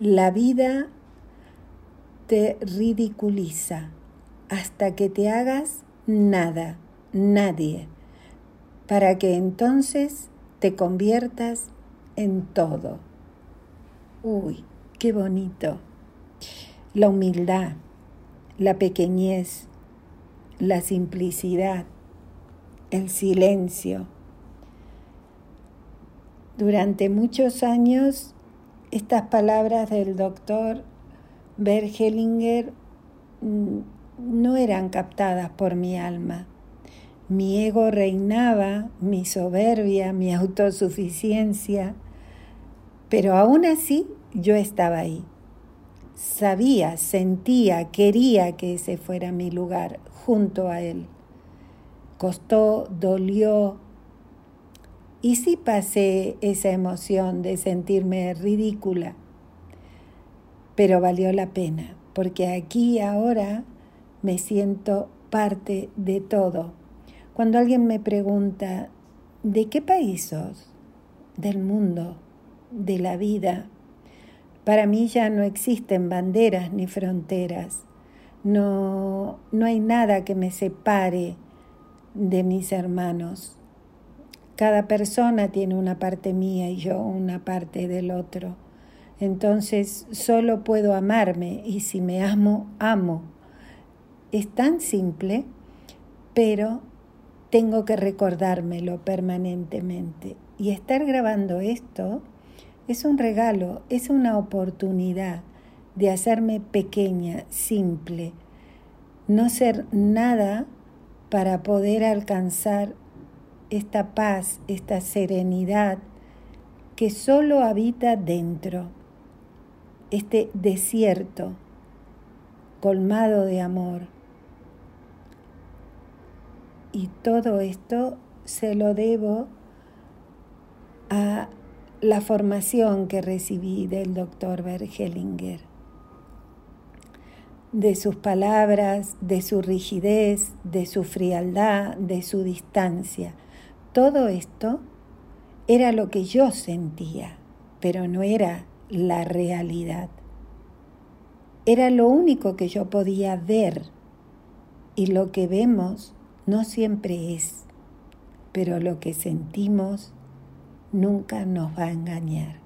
La vida te ridiculiza hasta que te hagas nada, nadie, para que entonces te conviertas en todo. Uy, qué bonito. La humildad, la pequeñez, la simplicidad, el silencio. Durante muchos años, estas palabras del doctor Bergelinger mm, no eran captadas por mi alma. Mi ego reinaba, mi soberbia, mi autosuficiencia, pero aún así yo estaba ahí. Sabía, sentía, quería que ese fuera mi lugar, junto a él. Costó, dolió, y sí pasé esa emoción de sentirme ridícula, pero valió la pena, porque aquí ahora me siento parte de todo. Cuando alguien me pregunta, ¿de qué país sos? Del mundo, de la vida. Para mí ya no existen banderas ni fronteras. No, no hay nada que me separe de mis hermanos. Cada persona tiene una parte mía y yo una parte del otro. Entonces solo puedo amarme y si me amo, amo es tan simple, pero tengo que recordármelo permanentemente. Y estar grabando esto es un regalo, es una oportunidad de hacerme pequeña, simple, no ser nada para poder alcanzar esta paz, esta serenidad que solo habita dentro, este desierto colmado de amor y todo esto se lo debo a la formación que recibí del doctor Bergelinger, de sus palabras, de su rigidez, de su frialdad, de su distancia. Todo esto era lo que yo sentía, pero no era la realidad. Era lo único que yo podía ver y lo que vemos no siempre es, pero lo que sentimos nunca nos va a engañar.